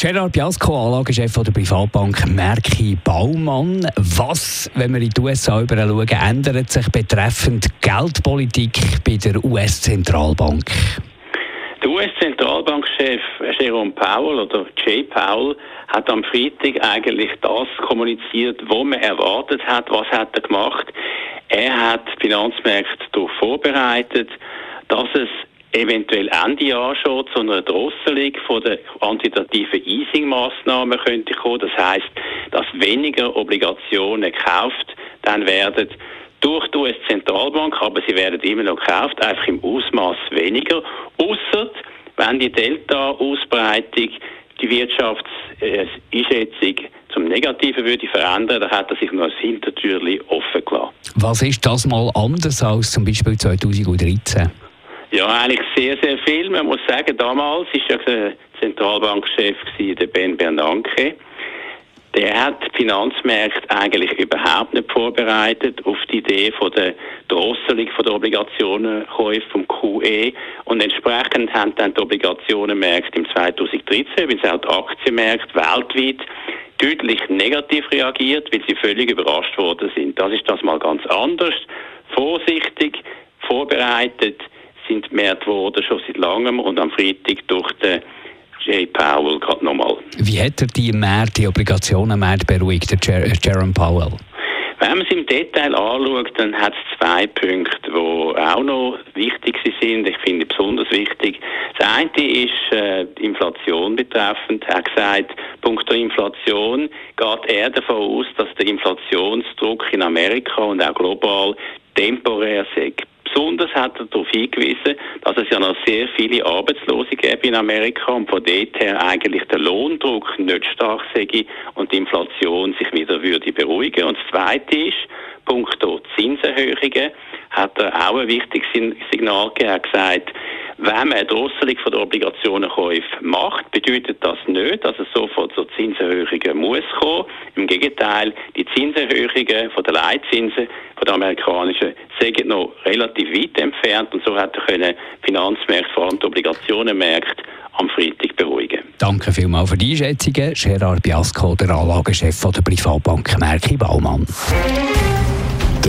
Gerard Biasco, Anlagechef der Privatbank Merki Baumann. Was, wenn wir in die USA schauen, ändert sich betreffend Geldpolitik bei der US-Zentralbank? Der US-Zentralbankchef Jerome Powell oder Jay Powell hat am Freitag eigentlich das kommuniziert, was man erwartet hat. Was hat er gemacht? Er hat Finanzmärkte darauf vorbereitet, dass es eventuell Ende Jahr schon zu einer Drosselung von der quantitativen Easing-Massnahmen könnte kommen. Das heißt, dass weniger Obligationen gekauft dann werden durch die US-Zentralbank, aber sie werden immer noch gekauft, einfach im Ausmaß weniger, außer wenn die Delta-Ausbreitung die Wirtschaftseinschätzung zum Negativen würde verändern, dann hat er sich noch ein Hintertürchen offen gelassen. Was ist das mal anders als zum Beispiel 2013? Ja, eigentlich sehr, sehr viel. Man muss sagen, damals war ja der Zentralbankchef der Ben Bernanke. Der hat die Finanzmärkte eigentlich überhaupt nicht vorbereitet auf die Idee von der Drosselung von der Obligationenkäufe vom QE und entsprechend haben dann die Obligationenmärkte im 2013, wie auch die Aktienmärkte weltweit deutlich negativ reagiert, weil sie völlig überrascht worden sind. Das ist das mal ganz anders. Vorsichtig, vorbereitet, sind gemerkt worden, schon seit langem und am Freitag durch den Jay Powell gerade nochmal. Wie hat er die Märkte, die Obligationenmärkte beruhigt, der Jer Jerome Powell? Wenn man es im Detail anschaut, dann hat es zwei Punkte, die auch noch wichtig sind. Ich finde besonders wichtig. Das eine ist äh, die Inflation betreffend. Er hat gesagt, Punkt der Inflation geht er davon aus, dass der Inflationsdruck in Amerika und auch global temporär sei. Besonders hat er darauf hingewiesen, dass es ja noch sehr viele Arbeitslose gäbe in Amerika und von dort her eigentlich der Lohndruck nicht stark sei und die Inflation sich wieder würde beruhigen. Und das Zweite ist, punkto Zinserhöhungen, hat er auch ein wichtiges Signal gegeben. Er hat gesagt, wenn man eine Drosselung von der Obligationenkäufe macht, bedeutet das nicht, dass es sofort zu Zinserhöhungen muss kommen. Im Gegenteil, die Zinserhöhungen von der Leitzinsen von der amerikanischen sind noch relativ weit entfernt und so können Finanzmärkte, vor allem die Obligationenmärkte, am Freitag beruhigen. Danke vielmals für die Einschätzungen. Gerard Biasco, der Anlagechef der Privatbank Merki Baumann.